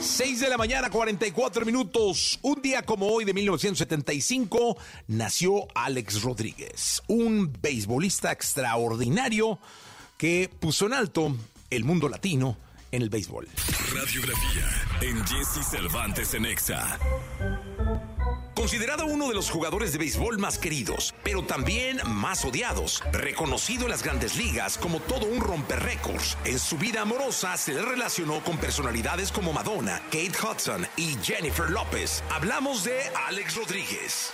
6 de la mañana, 44 minutos. Un día como hoy de 1975 nació Alex Rodríguez, un beisbolista extraordinario que puso en alto el mundo latino en el béisbol. Radiografía en Jesse Cervantes en Exa. Considerado uno de los jugadores de béisbol más queridos, pero también más odiados, reconocido en las grandes ligas como todo un romper récords, en su vida amorosa se le relacionó con personalidades como Madonna, Kate Hudson y Jennifer López. Hablamos de Alex Rodríguez.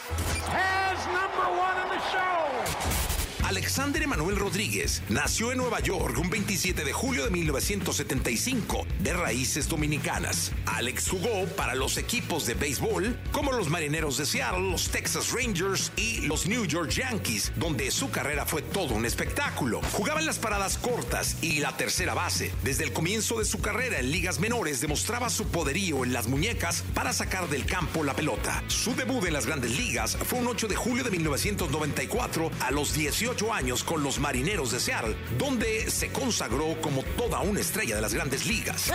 Alexander Emanuel Rodríguez nació en Nueva York un 27 de julio de 1975, de raíces dominicanas. Alex jugó para los equipos de béisbol como los Marineros de Seattle, los Texas Rangers y los New York Yankees, donde su carrera fue todo un espectáculo. Jugaba en las paradas cortas y la tercera base. Desde el comienzo de su carrera en ligas menores demostraba su poderío en las muñecas para sacar del campo la pelota. Su debut en las grandes ligas fue un 8 de julio de 1994 a los 18 años con los Marineros de Seattle, donde se consagró como toda una estrella de las grandes ligas.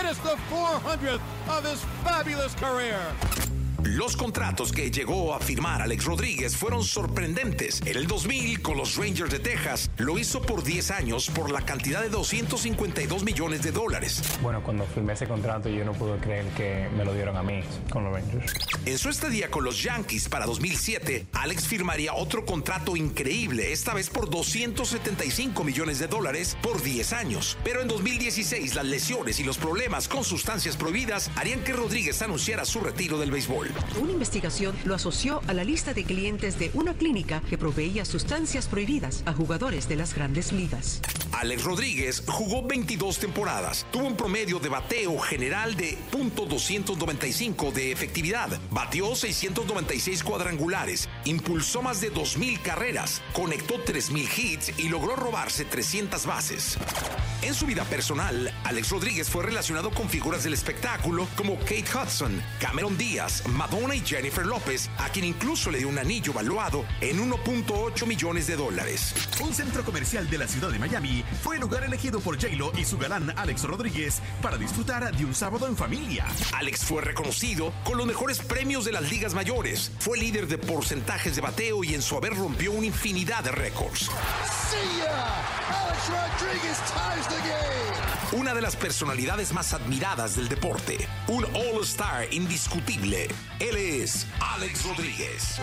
Los contratos que llegó a firmar Alex Rodríguez fueron sorprendentes. En el 2000, con los Rangers de Texas, lo hizo por 10 años por la cantidad de 252 millones de dólares. Bueno, cuando firmé ese contrato yo no pude creer que me lo dieron a mí con los Rangers. En su estadía con los Yankees para 2007, Alex firmaría otro contrato increíble, esta vez por 275 millones de dólares por 10 años. Pero en 2016, las lesiones y los problemas con sustancias prohibidas harían que Rodríguez anunciara su retiro del béisbol. Una investigación lo asoció a la lista de clientes de una clínica que proveía sustancias prohibidas a jugadores de las grandes ligas. Alex Rodríguez jugó 22 temporadas, tuvo un promedio de bateo general de .295 de efectividad, batió 696 cuadrangulares, impulsó más de 2.000 carreras, conectó 3.000 hits y logró robarse 300 bases. En su vida personal, Alex Rodríguez fue relacionado con figuras del espectáculo como Kate Hudson, Cameron Díaz, Madonna y Jennifer López, a quien incluso le dio un anillo valuado en 1.8 millones de dólares. Un centro comercial de la ciudad de Miami fue el lugar elegido por J-Lo y su galán Alex Rodríguez para disfrutar de un sábado en familia. Alex fue reconocido con los mejores premios de las ligas mayores. Fue líder de porcentajes de bateo y en su haber rompió una infinidad de récords. Una de las personalidades más admiradas del deporte, un All-Star indiscutible. Él es Alex Rodríguez.